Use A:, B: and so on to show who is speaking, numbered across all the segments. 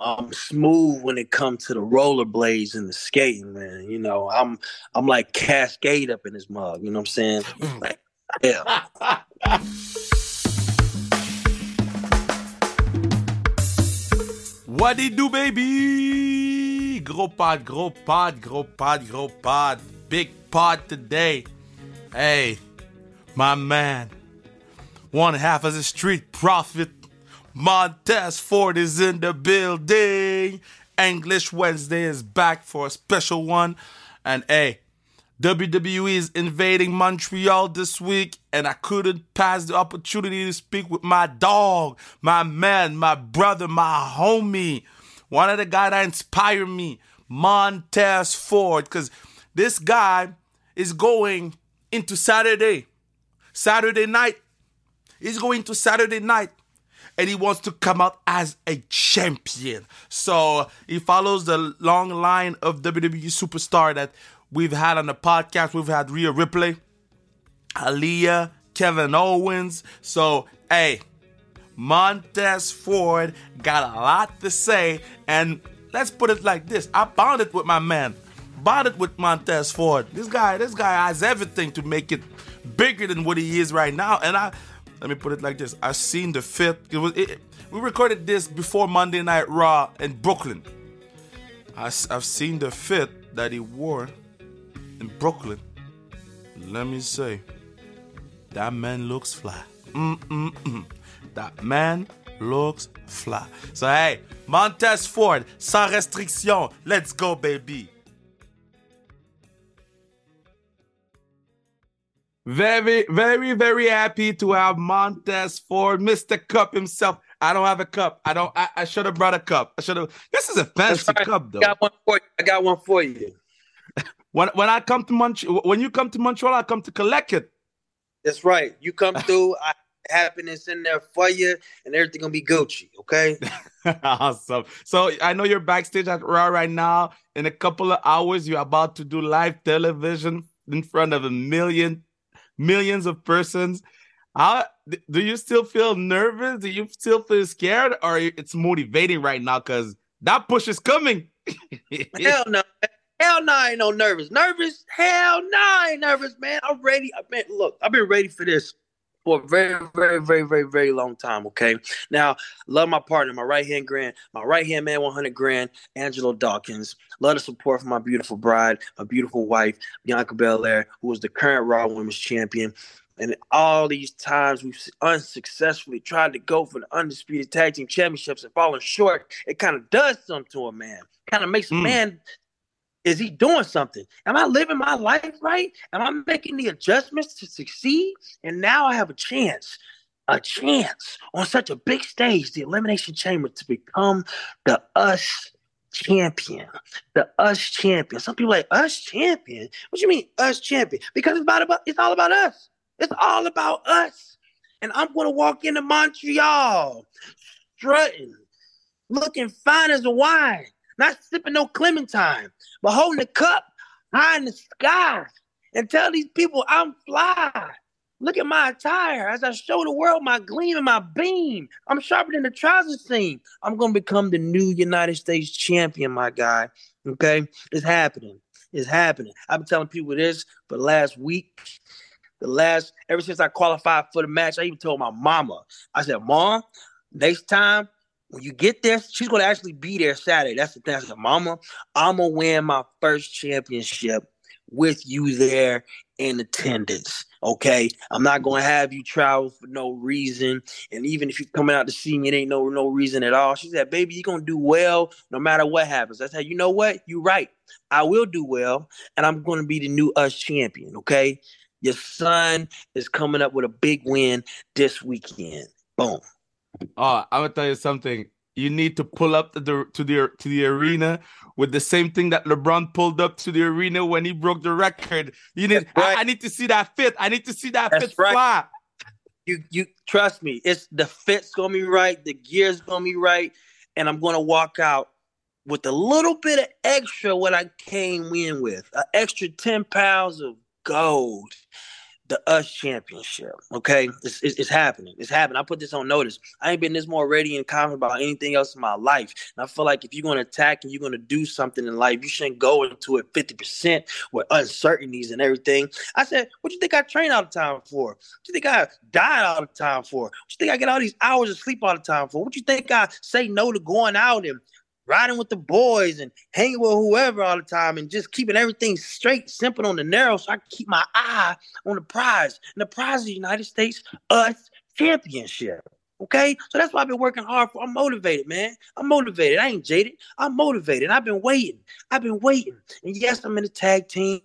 A: I'm smooth when it comes to the rollerblades and the skating, man. You know, I'm I'm like Cascade up in his mug. You know what I'm saying? Mm. Like, yeah.
B: What it do, baby? Gros pod, gros pod, gros pod, gros pod. Big pod today. Hey, my man. One half of the street prophet. Montez Ford is in the building. English Wednesday is back for a special one. And hey, WWE is invading Montreal this week, and I couldn't pass the opportunity to speak with my dog, my man, my brother, my homie, one of the guys that inspired me, Montez Ford, because this guy is going into Saturday, Saturday night. He's going to Saturday night and he wants to come out as a champion. So he follows the long line of WWE superstar that we've had on the podcast. We've had Rhea Ripley, Aliyah, Kevin Owens. So, hey, Montez Ford got a lot to say. And let's put it like this I bonded with my man, bonded with Montez Ford. This guy, this guy has everything to make it bigger than what he is right now. And I, let me put it like this: I've seen the fit. It was it, we recorded this before Monday Night Raw in Brooklyn. I, I've seen the fit that he wore in Brooklyn. Let me say, that man looks fly. Mm-mm-mm. That man looks fly. So hey, Montez Ford, sans restriction. Let's go, baby. Very, very, very happy to have Montez Ford, Mr. Cup himself. I don't have a cup. I don't. I, I should have brought a cup. I should have. This is a fancy right. cup, though.
A: I got one for you. I got one for you.
B: when when I come to Montreal, when you come to Montreal, I come to collect it.
A: That's right. You come through. I, happiness in there for you, and everything gonna be Gucci. Okay.
B: awesome. So I know you're backstage at Raw right now. In a couple of hours, you're about to do live television in front of a million millions of persons. How do you still feel nervous? Do you still feel scared, or it's motivating right now because that push is coming?
A: Hell no. Hell no, I ain't no nervous. Nervous? Hell no, I ain't nervous, man. I'm ready. I've been look, I've been ready for this for a very, very, very, very, very long time. Okay. Now, love my partner, my right hand grand, my right hand man, 100 grand, Angelo Dawkins. Love the support from my beautiful bride, my beautiful wife, Bianca Belair, who is the current Raw Women's Champion. And all these times we've unsuccessfully tried to go for the undisputed tag team championships and falling short, it kind of does something to a man. Kind of makes a mm. man is he doing something? Am I living my life right? Am I making the adjustments to succeed? And now I have a chance, a chance on such a big stage, the Elimination Chamber, to become the us champion. The us champion. Some people like us champion. What you mean us champion? Because it's about, about it's all about us. It's all about us. And I'm gonna walk into Montreal strutting, looking fine as a wine not sipping no Clementine, but holding the cup high in the sky and tell these people I'm fly. Look at my attire as I show the world my gleam and my beam. I'm sharper than the trouser seam. I'm gonna become the new United States champion, my guy. Okay, it's happening. It's happening. I've been telling people this for the last week. The last ever since I qualified for the match, I even told my mama. I said, "Mom, next time when you get there, she's gonna actually be there Saturday. That's the thing. I said, Mama, I'm gonna win my first championship with you there in attendance. Okay, I'm not gonna have you travel for no reason. And even if you're coming out to see me, it ain't no no reason at all. She said, "Baby, you're gonna do well no matter what happens." I said, "You know what? You're right. I will do well, and I'm gonna be the new us champion." Okay, your son is coming up with a big win this weekend. Boom.
B: Ah, oh, I'm gonna tell you something. You need to pull up to the to the to the arena with the same thing that LeBron pulled up to the arena when he broke the record. You need. Right. I, I, need to see that fit. I need to see that That's fit right. fly.
A: You you trust me. It's the fit's gonna be right. The gear's gonna be right, and I'm gonna walk out with a little bit of extra what I came in with, an extra ten pounds of gold the US Championship. Okay, it's, it's, it's, happening. It's happening. I put this on notice. I ain't been this more ready and confident about anything else in my life. And I feel like if you're going to attack and you're going to do something in life, you shouldn't go into it 50% with uncertainties and everything. I said, what you think I train all the time for? What you think I diet all the time for? What you think I get all these hours of sleep all the time for? What you think I say no to going out and riding with the boys and hanging with whoever all the time and just keeping everything straight, simple on the narrow so I can keep my eye on the prize. And the prize is the United States US Championship. Okay, so that's why I've been working hard for. I'm motivated, man. I'm motivated. I ain't jaded. I'm motivated. I've been waiting. I've been waiting. And yes, I'm in a tag team.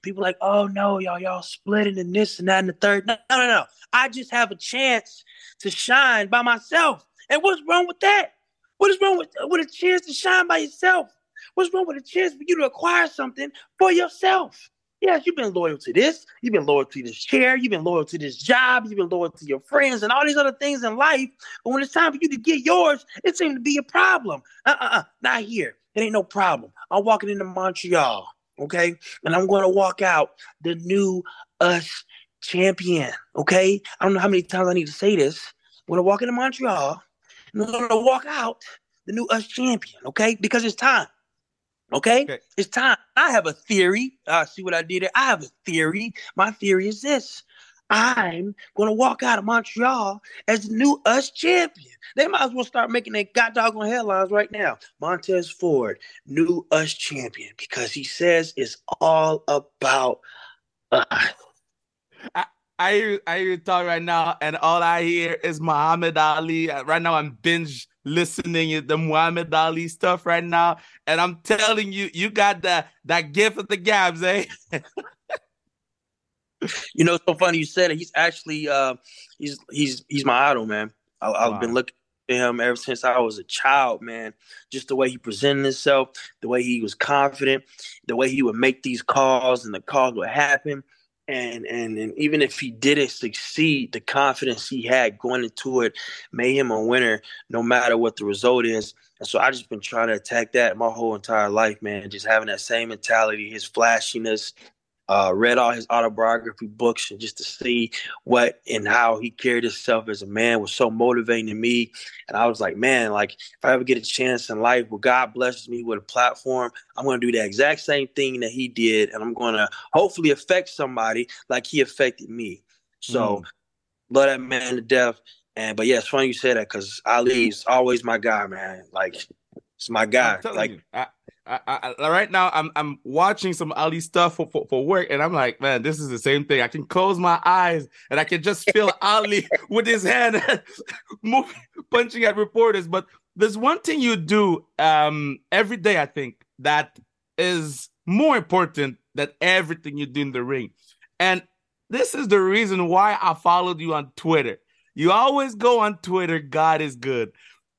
A: People like, oh no, y'all, y'all splitting and this and that and the third. No, no, no, no. I just have a chance to shine by myself. And what's wrong with that? What is wrong with, with a chance to shine by yourself? What's wrong with a chance for you to acquire something for yourself? Yes, you've been loyal to this. You've been loyal to this chair. You've been loyal to this job. You've been loyal to your friends and all these other things in life. But when it's time for you to get yours, it seems to be a problem. Uh uh uh, not here. It ain't no problem. I'm walking into Montreal, okay? And I'm going to walk out the new US champion, okay? I don't know how many times I need to say this. When to walk into Montreal we're gonna walk out the new US champion, okay? Because it's time. Okay? okay? It's time. I have a theory. Uh, see what I did there? I have a theory. My theory is this. I'm gonna walk out of Montreal as the new US champion. They might as well start making their god doggone headlines right now. Montez Ford, new US champion, because he says it's all about us.
B: I I hear you talk right now, and all I hear is Muhammad Ali. Right now, I'm binge listening to the Muhammad Ali stuff right now, and I'm telling you, you got that that gift of the gabs, eh?
A: you know, it's so funny you said it. He's actually, uh, he's he's he's my idol, man. I, have wow. been looking at him ever since I was a child, man. Just the way he presented himself, the way he was confident, the way he would make these calls, and the calls would happen and and and even if he didn't succeed, the confidence he had going into it made him a winner, no matter what the result is. And so I just been trying to attack that my whole entire life, man. Just having that same mentality, his flashiness, uh, read all his autobiography books and just to see what and how he carried himself as a man was so motivating to me. And I was like, man, like if I ever get a chance in life where God blesses me with a platform, I'm going to do the exact same thing that he did. And I'm going to hopefully affect somebody like he affected me. So mm. love that man to death. And, but yeah, it's funny you say that because Ali's always my guy, man. Like, it's my guy. Like,
B: you, I, I, I, right now I'm I'm watching some Ali stuff for, for, for work, and I'm like, man, this is the same thing. I can close my eyes and I can just feel Ali with his hand moving, punching at reporters. But there's one thing you do um, every day, I think, that is more important than everything you do in the ring. And this is the reason why I followed you on Twitter. You always go on Twitter, God is good.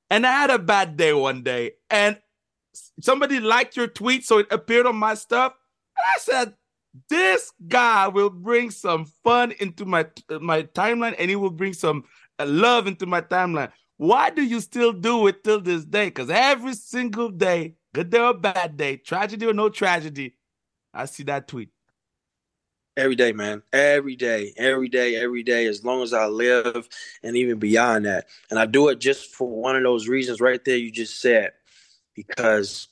B: And I had a bad day one day, and somebody liked your tweet, so it appeared on my stuff. And I said, this guy will bring some fun into my my timeline, and he will bring some uh, love into my timeline. Why do you still do it till this day? Because every single day, good day or bad day, tragedy or no tragedy, I see that tweet.
A: Every day, man. Every day, every day, every day, as long as I live and even beyond that. And I do it just for one of those reasons right there you just said because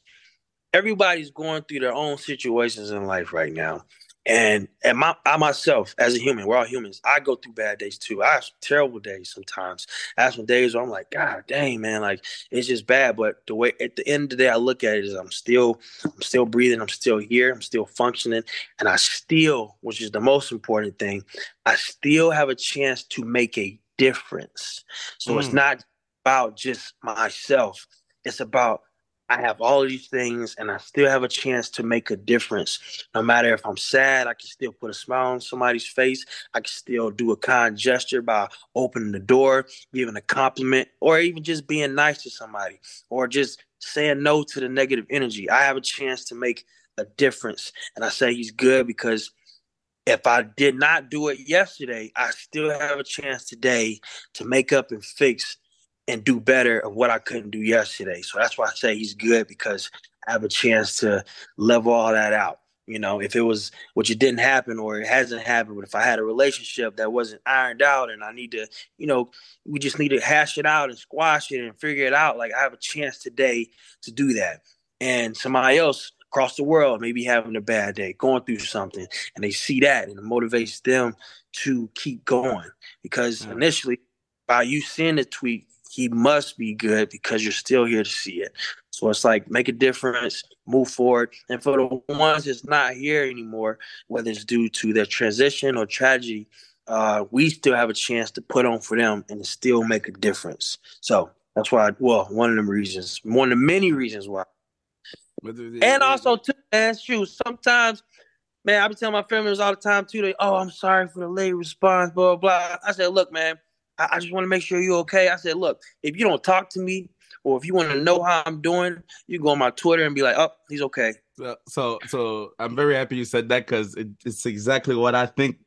A: everybody's going through their own situations in life right now. And and my I myself, as a human, we're all humans. I go through bad days too. I have terrible days sometimes. I have some days where I'm like, God dang, man, like it's just bad. But the way at the end of the day I look at it is I'm still I'm still breathing, I'm still here, I'm still functioning, and I still, which is the most important thing, I still have a chance to make a difference. So mm. it's not about just myself. It's about I have all these things and I still have a chance to make a difference. No matter if I'm sad, I can still put a smile on somebody's face. I can still do a kind gesture by opening the door, giving a compliment, or even just being nice to somebody, or just saying no to the negative energy. I have a chance to make a difference. And I say he's good because if I did not do it yesterday, I still have a chance today to make up and fix and do better of what I couldn't do yesterday. So that's why I say he's good because I have a chance to level all that out. You know, if it was which it didn't happen or it hasn't happened, but if I had a relationship that wasn't ironed out and I need to, you know, we just need to hash it out and squash it and figure it out. Like I have a chance today to do that. And somebody else across the world maybe having a bad day, going through something, and they see that and it motivates them to keep going. Because mm. initially, by you seeing the tweet, he must be good because you're still here to see it. So it's like make a difference, move forward. And for the ones that's not here anymore, whether it's due to their transition or tragedy, uh, we still have a chance to put on for them and still make a difference. So that's why, well, one of the reasons, one of the many reasons why. And also, too, man, shoot, sometimes, man, I be telling my family all the time, too, they, oh, I'm sorry for the late response, blah, blah. I said, look, man, I, I just want to make sure you're okay. I said, look, if you don't talk to me or if you want to know how I'm doing, you go on my Twitter and be like, oh, he's okay.
B: So, so I'm very happy you said that because it, it's exactly what I think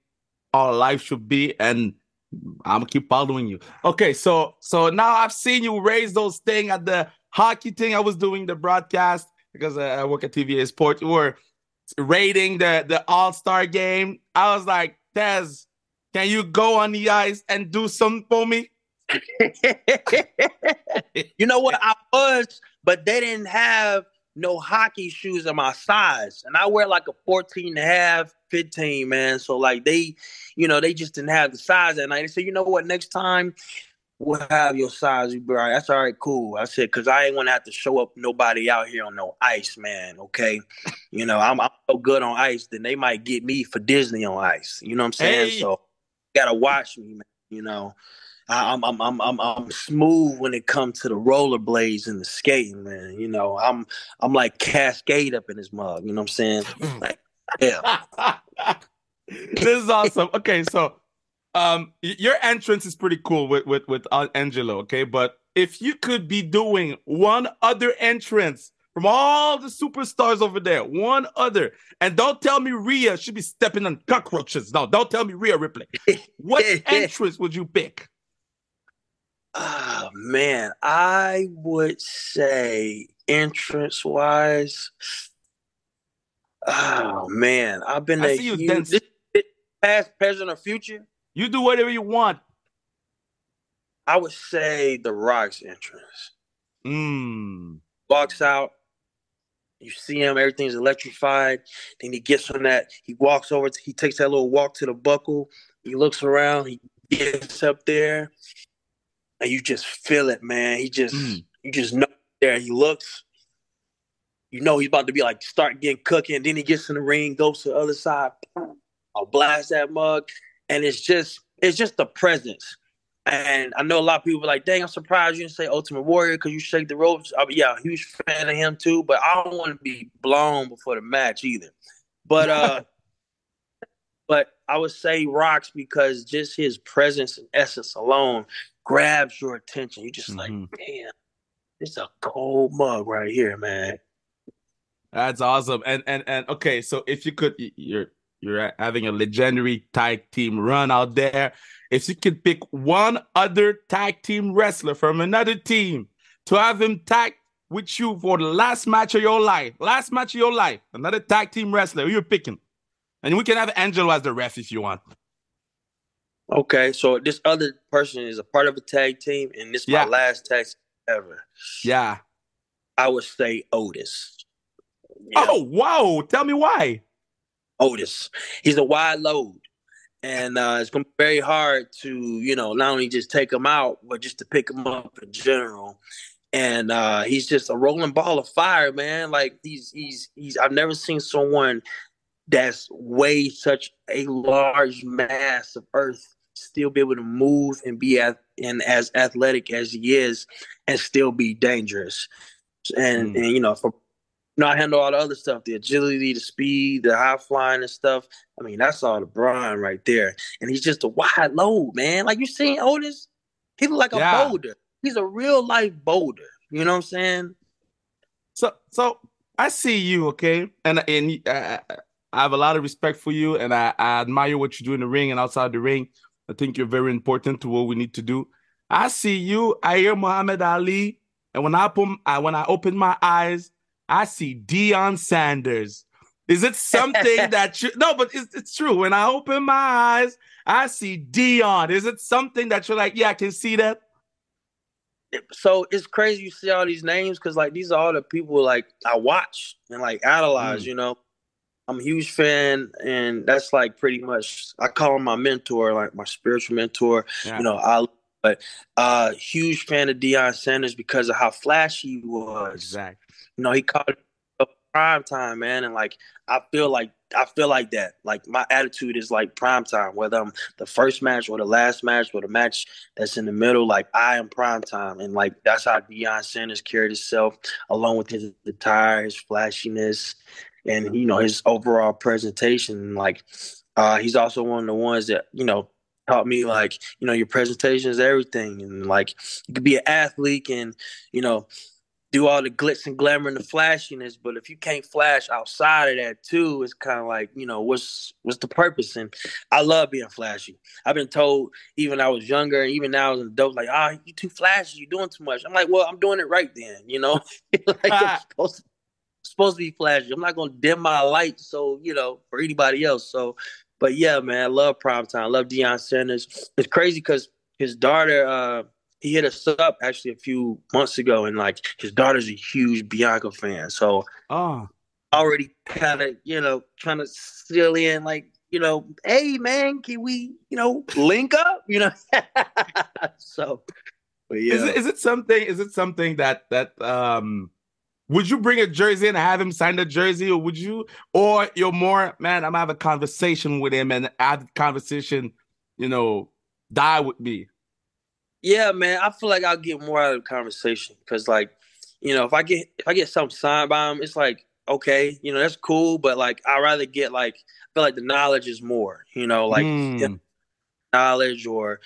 B: our life should be, and I'm gonna keep following you. Okay, so so now I've seen you raise those thing at the hockey thing. I was doing the broadcast because I work at TVA Sports. You were rating the the All Star game. I was like, Tez, can you go on the ice and do something for me?
A: you know what? I was, but they didn't have no hockey shoes of my size. And I wear like a 14 and a half, 15, man. So like they, you know, they just didn't have the size that night. They said, you know what, next time we'll have your size. You be. That's all right, cool. I said, cause I ain't want to have to show up nobody out here on no ice, man. Okay. You know, I'm, I'm so good on ice, then they might get me for Disney on ice. You know what I'm saying? Hey. So gotta watch me, man. You know. I'm I'm I'm I'm I'm smooth when it comes to the rollerblades and the skating, man. You know, I'm I'm like Cascade up in his mug. You know what I'm saying? Like, yeah.
B: this is awesome. Okay, so um, your entrance is pretty cool with with with Angelo. Okay, but if you could be doing one other entrance from all the superstars over there, one other, and don't tell me Rhea should be stepping on cockroaches. No, don't tell me Rhea Ripley. What entrance would you pick?
A: Oh man, I would say entrance wise. Oh man, I've been I you huge, past, present, or future.
B: You do whatever you want.
A: I would say the Rock's entrance.
B: Mm.
A: Walks out. You see him, everything's electrified. Then he gets on that. He walks over. He takes that little walk to the buckle. He looks around. He gets up there and you just feel it, man. He just mm. you just know there. He looks, you know, he's about to be like start getting cooking. Then he gets in the ring, goes to the other side. I'll blast that mug, and it's just it's just the presence. And I know a lot of people are like, dang, I'm surprised you didn't say Ultimate Warrior because you shake the ropes. I mean, yeah, huge fan of him too, but I don't want to be blown before the match either. But uh but I would say Rocks because just his presence and essence alone grabs your attention. You're just mm-hmm. like, damn, it's a cold mug right here, man.
B: That's awesome. And and and okay, so if you could, you're you're having a legendary tag team run out there. If you could pick one other tag team wrestler from another team to have him tag with you for the last match of your life, last match of your life, another tag team wrestler, you're picking. And we can have Angelo as the ref if you want.
A: Okay, so this other person is a part of a tag team, and this is yeah. my last tag ever.
B: Yeah,
A: I would say Otis.
B: Yeah. Oh wow! Tell me why.
A: Otis, he's a wide load, and uh, it's be very hard to you know not only just take him out, but just to pick him up in general. And uh, he's just a rolling ball of fire, man. Like he's he's he's. I've never seen someone that's weighed such a large mass of earth still be able to move and be as and as athletic as he is, and still be dangerous. And mm. and you know, for you know, I handle all the other stuff, the agility, the speed, the high flying and stuff. I mean, that's all the Brian right there. And he's just a wide load, man. Like you seen Otis, he look like a yeah. boulder. He's a real life boulder. You know what I'm saying?
B: So, so I see you, okay, and and uh, I have a lot of respect for you, and I, I admire what you do in the ring and outside the ring. I think you're very important to what we need to do. I see you. I hear Muhammad Ali, and when I put, I, when I open my eyes, I see Deion Sanders. Is it something that you no, but it's, it's true. When I open my eyes, I see Deion. Is it something that you're like, yeah, I can see that?
A: So it's crazy you see all these names because like these are all the people like I watch and like idolize, mm. you know. I'm a huge fan, and that's like pretty much I call him my mentor, like my spiritual mentor. Yeah. You know, I but uh huge fan of Deion Sanders because of how flashy he was.
B: Exactly.
A: You know, he called it prime time, man, and like I feel like I feel like that. Like my attitude is like prime time, whether I'm the first match or the last match or the match that's in the middle. Like I am prime time, and like that's how Deion Sanders carried himself, along with his attire, his flashiness, and you know his overall presentation. Like uh, he's also one of the ones that you know taught me like you know your presentation is everything, and like you could be an athlete and you know do all the glitz and glamour and the flashiness, but if you can't flash outside of that too, it's kind of like you know what's what's the purpose? And I love being flashy. I've been told even I was younger, and even now as an adult, like ah, oh, you too flashy, you're doing too much. I'm like, well, I'm doing it right then, you know. like I'm supposed to, supposed to be flashy. I'm not gonna dim my light, so you know, for anybody else. So, but yeah, man, I love prime time. I love Deion Sanders. It's crazy because his daughter. uh he hit us up actually a few months ago, and like his daughter's a huge Bianca fan, so
B: oh,
A: already kind of you know trying to steal in like you know, hey man, can we you know link up? You know, so.
B: Yeah. Is it, is it something? Is it something that that um would you bring a jersey and have him sign the jersey, or would you, or you're more man? I'm gonna have a conversation with him and have the conversation, you know, die with me.
A: Yeah, man, I feel like I'll get more out of the conversation because, like, you know, if I get if I get something signed by him, it's like okay, you know, that's cool, but like I'd rather get like I feel like the knowledge is more, you know, like mm. knowledge or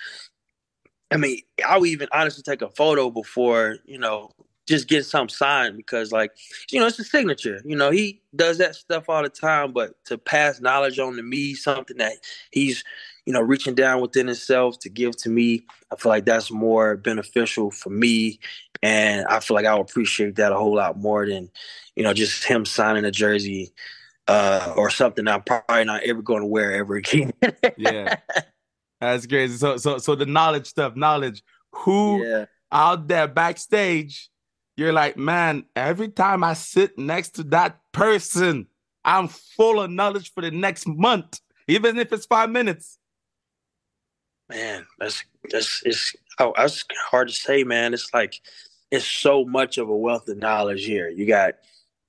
A: I mean, I would even honestly take a photo before, you know, just get something signed because like, you know, it's a signature. You know, he does that stuff all the time, but to pass knowledge on to me, something that he's you know, reaching down within himself to give to me, I feel like that's more beneficial for me. And I feel like I would appreciate that a whole lot more than, you know, just him signing a jersey uh, or something I'm probably not ever going to wear ever again.
B: yeah. That's crazy. So, so, so the knowledge stuff, knowledge, who yeah. out there backstage, you're like, man, every time I sit next to that person, I'm full of knowledge for the next month, even if it's five minutes
A: man, that's that's it's oh, that's hard to say, man. It's like it's so much of a wealth of knowledge here. You got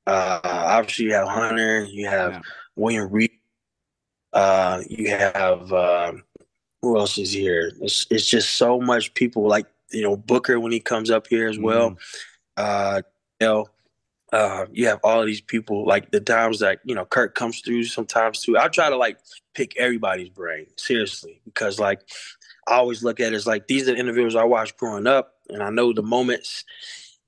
A: uh obviously you have Hunter, you have yeah. William Reed, uh, you have uh, who else is here? It's it's just so much people like you know Booker when he comes up here as well. Mm. Uh, you know, uh, you have all these people like the times that you know Kurt comes through sometimes too. I try to like pick everybody's brain seriously because like I always look at it as like these are the individuals I watched growing up, and I know the moments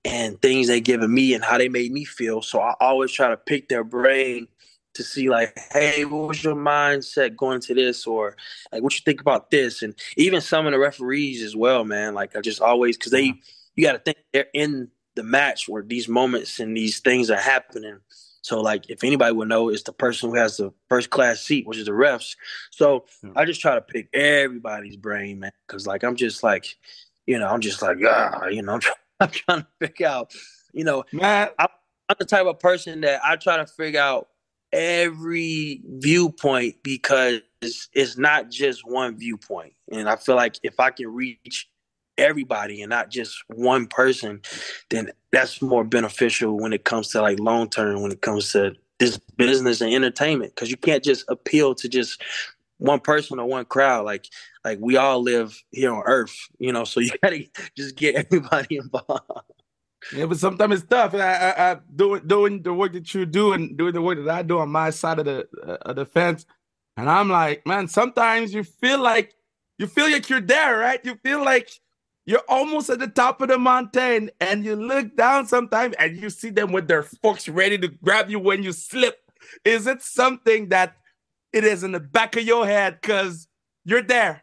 A: and things they given me and how they made me feel. So I always try to pick their brain to see like, hey, what was your mindset going to this, or like what you think about this, and even some of the referees as well, man. Like I just always because they you got to think they're in the match where these moments and these things are happening. So like if anybody would know, it's the person who has the first class seat, which is the refs. So. I just try to pick everybody's brain, man, because like I'm just like, you know, I'm just like, ah, you know, I'm, try- I'm trying to figure out, you know,
B: man,
A: I'm, I'm the type of person that I try to figure out every viewpoint because it's, it's not just one viewpoint, and I feel like if I can reach everybody and not just one person, then that's more beneficial when it comes to like long term, when it comes to this business and entertainment. Cause you can't just appeal to just one person or one crowd. Like like we all live here on earth, you know, so you gotta just get everybody involved.
B: Yeah, but sometimes it's tough. I, I, I doing doing the work that you do and doing the work that I do on my side of the uh, of the fence, and I'm like, man, sometimes you feel like you feel like you're there, right? You feel like you're almost at the top of the mountain and you look down sometimes and you see them with their forks ready to grab you when you slip. Is it something that it is in the back of your head because you're there,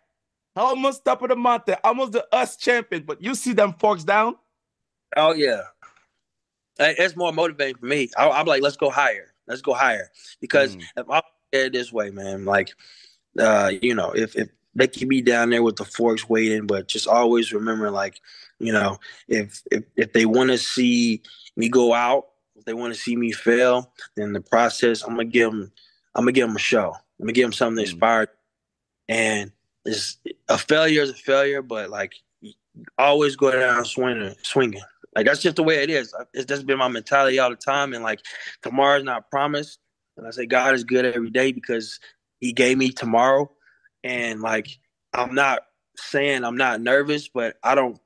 B: almost top of the mountain, almost the us champion, but you see them forks down?
A: Oh, yeah. It's more motivating for me. I, am like, let's go higher. Let's go higher. Because mm. if I it this way, man, like uh, you know, if if they can be down there with the forks waiting, but just always remember, like, you know, if if if they want to see me go out, if they want to see me fail, then the process, I'm gonna give them, I'm gonna give them a show. I'm gonna give them something mm. inspired. And it's a failure is a failure, but like always go down swinging, swinging. Like that's just the way it is. It's just been my mentality all the time. And like tomorrow's not promised. And I say God is good every day because He gave me tomorrow. And like I'm not saying I'm not nervous, but I don't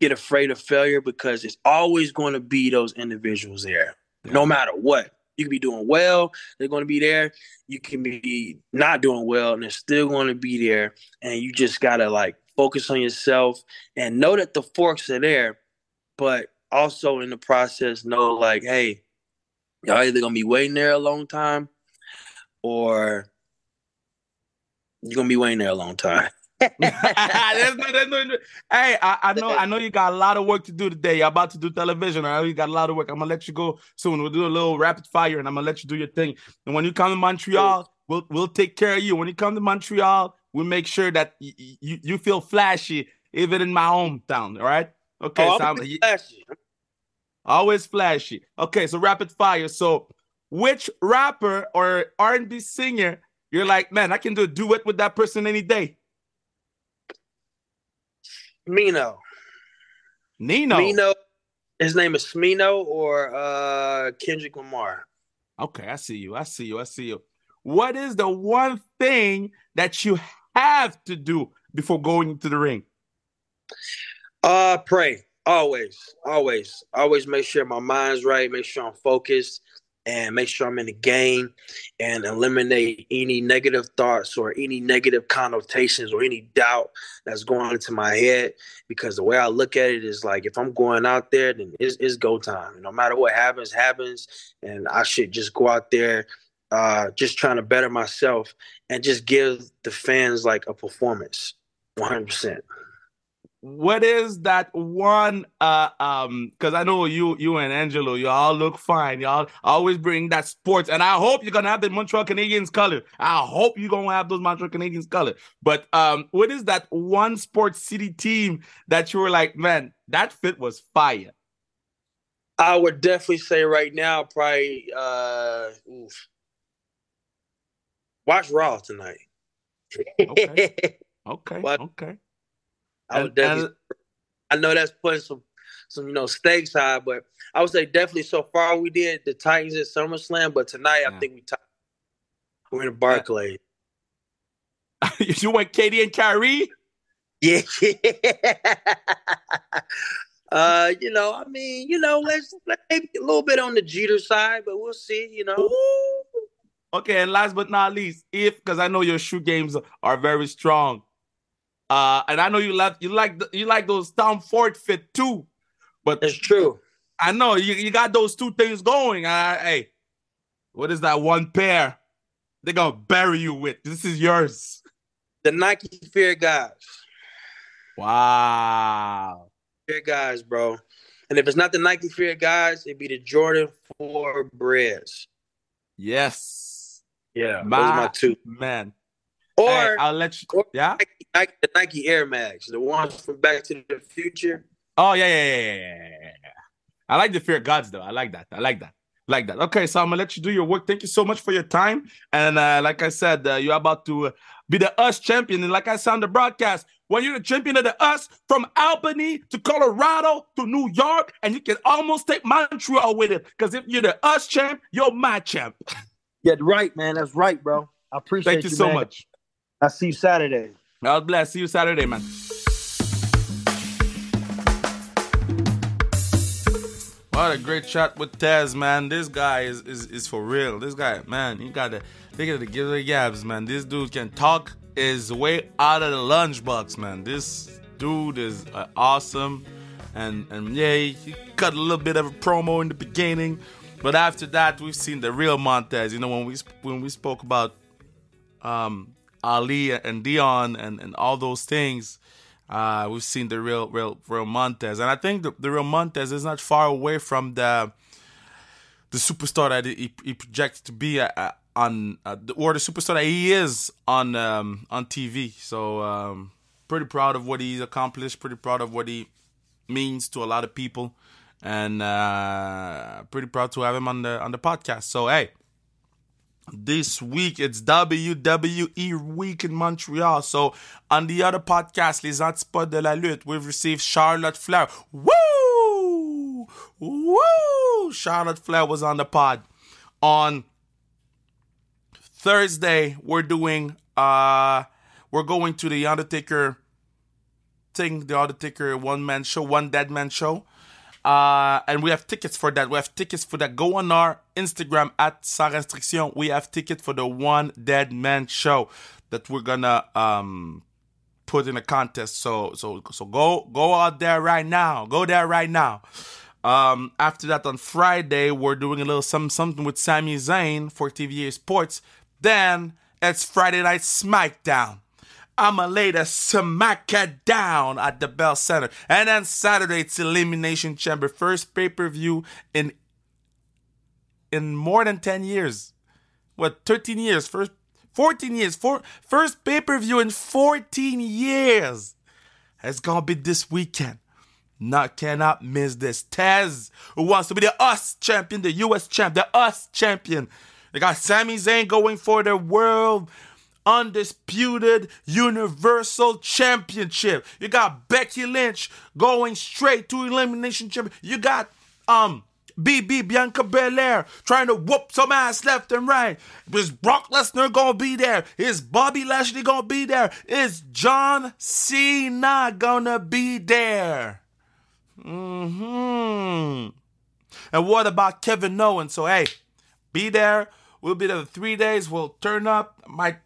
A: get afraid of failure because it's always going to be those individuals there, yeah. no matter what. You can be doing well, they're going to be there. You can be not doing well, and they're still going to be there. And you just got to like focus on yourself and know that the forks are there, but also in the process know like, hey, y'all either gonna be waiting there a long time or you're gonna be waiting there a long time. there's
B: no, there's no, hey, I, I, know, I know you got a lot of work to do today. You're about to do television. I know you got a lot of work. I'm gonna let you go soon. We'll do a little rapid fire, and I'm gonna let you do your thing. And when you come to Montreal, we'll we'll take care of you. When you come to Montreal, we make sure that y- you you feel flashy, even in my hometown. All right? Okay. Oh, so flashy. Always flashy. Okay, so rapid fire. So, which rapper or R and B singer you're like, man, I can do a duet with that person any day?
A: Mino.
B: Nino.
A: Mino. His name is Smino or uh Kendrick Lamar.
B: Okay, I see you. I see you. I see you. What is the one thing that you have to do before going into the ring?
A: Uh, pray always, always, always. Make sure my mind's right. Make sure I'm focused, and make sure I'm in the game, and eliminate any negative thoughts or any negative connotations or any doubt that's going into my head. Because the way I look at it is like, if I'm going out there, then it's, it's go time. No matter what happens, happens, and I should just go out there uh, just trying to better myself and just give the fans like a performance 100%
B: what is that one uh um because i know you you and angelo you all look fine y'all always bring that sports and i hope you're gonna have the montreal canadiens color i hope you're gonna have those montreal canadiens color but um what is that one sports city team that you were like man that fit was fire
A: i would definitely say right now probably uh oof, Watch Raw tonight.
B: okay. Okay. Okay.
A: I would definitely. And, I know that's putting some, some you know stakes high, but I would say definitely so far we did the Titans at SummerSlam, but tonight yeah. I think we t- we're in a Barclay.
B: you went KD and Kyrie.
A: Yeah. uh, you know, I mean, you know, let's, let's maybe a little bit on the Jeter side, but we'll see. You know. Ooh.
B: Okay, and last but not least, if because I know your shoe games are very strong, uh, and I know you like you like the, you like those Tom Ford fit too, but
A: it's true.
B: I know you, you got those two things going. Uh, hey, what is that one pair they're gonna bury you with? This is yours.
A: The Nike Fear guys.
B: Wow.
A: Fear guys, bro. And if it's not the Nike Fear guys, it'd be the Jordan 4 Breds.
B: Yes.
A: Yeah, my, those are my two.
B: Man.
A: Or hey,
B: I'll let you. yeah.
A: Nike, Nike, the Nike Air Max, the ones from Back to the Future.
B: Oh yeah, yeah, yeah, yeah, yeah. I like the fear gods though. I like that. I like that. Like that. Okay, so I'm gonna let you do your work. Thank you so much for your time. And uh, like I said, uh, you're about to be the US champion. And like I said on the broadcast, when you're the champion of the US from Albany to Colorado to New York, and you can almost take Montreal with it. Because if you're the US champ, you're my champ.
A: Yeah, right, man. That's right, bro. I appreciate
B: Thank you,
A: you
B: so
A: man.
B: much.
A: I'll see you Saturday.
B: God bless. See you Saturday, man. What a great chat with Tez, man. This guy is, is, is for real. This guy, man, he got to they got to give the gabs, man. This dude can talk his way out of the lunchbox, man. This dude is uh, awesome, and and yeah, he cut a little bit of a promo in the beginning, but after that, we've seen the real Montez. You know, when we when we spoke about um, Ali and Deion and, and all those things, uh, we've seen the real real real Montez. And I think the, the real Montez is not far away from the the superstar that he, he projects to be uh, uh, on, uh, or the superstar that he is on um, on TV. So um, pretty proud of what he's accomplished. Pretty proud of what he means to a lot of people, and uh, pretty proud to have him on the on the podcast. So hey. This week it's WWE week in Montreal. So on the other podcast, Les Antipodes de la Lutte, we've received Charlotte Flair. Woo! Woo! Charlotte Flair was on the pod. On Thursday, we're doing uh we're going to the Undertaker thing, the Undertaker one man show, one dead man show. Uh, and we have tickets for that. We have tickets for that. Go on our Instagram at Sans Restriction. We have tickets for the One Dead Man show that we're gonna um put in a contest. So so so go go out there right now. Go there right now. Um, after that on Friday, we're doing a little something something with Sami Zayn for TVA Sports. Then it's Friday Night SmackDown. I'ma lay the smacker down at the Bell Center. And then Saturday, it's Elimination Chamber. First pay per view in in more than 10 years. What, 13 years? First 14 years. For, first pay per view in 14 years. It's gonna be this weekend. Not cannot miss this. Tez, who wants to be the US champion, the US champ, the US champion. They got Sami Zayn going for the world undisputed universal championship. You got Becky Lynch going straight to elimination champion. You got um BB Bianca Belair trying to whoop some ass left and right. Is Brock Lesnar gonna be there? Is Bobby Lashley gonna be there? Is John Cena gonna be there? Hmm. And what about Kevin Owens? So hey, be there. We'll be there three days. We'll turn up. Might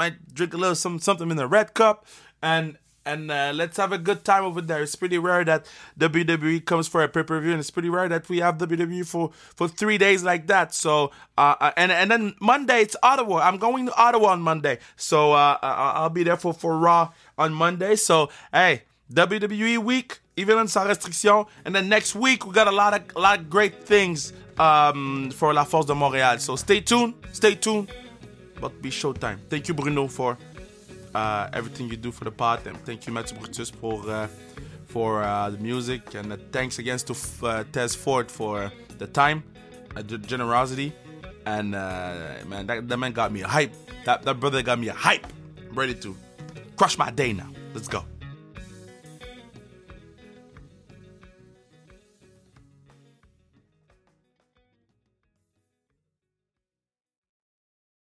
B: might drink a little some something in the red cup and and uh, let's have a good time over there. It's pretty rare that WWE comes for a pay per view, and it's pretty rare that we have WWE for for three days like that. So, uh, uh and and then Monday it's Ottawa. I'm going to Ottawa on Monday, so uh, I'll be there for for Raw on Monday. So, hey, WWE week, even on sans restriction, and then next week we got a lot of a lot of great things um, for La Force de Montréal. So stay tuned, stay tuned but be showtime. Thank you, Bruno, for uh, everything you do for the pod, and thank you, Mathieu Brutus, for uh, for uh, the music, and uh, thanks again to uh, Ford for the time, uh, the generosity, and man, that, that man got me a hype. That that brother got me a hype. I'm ready to crush my day now. Let's go.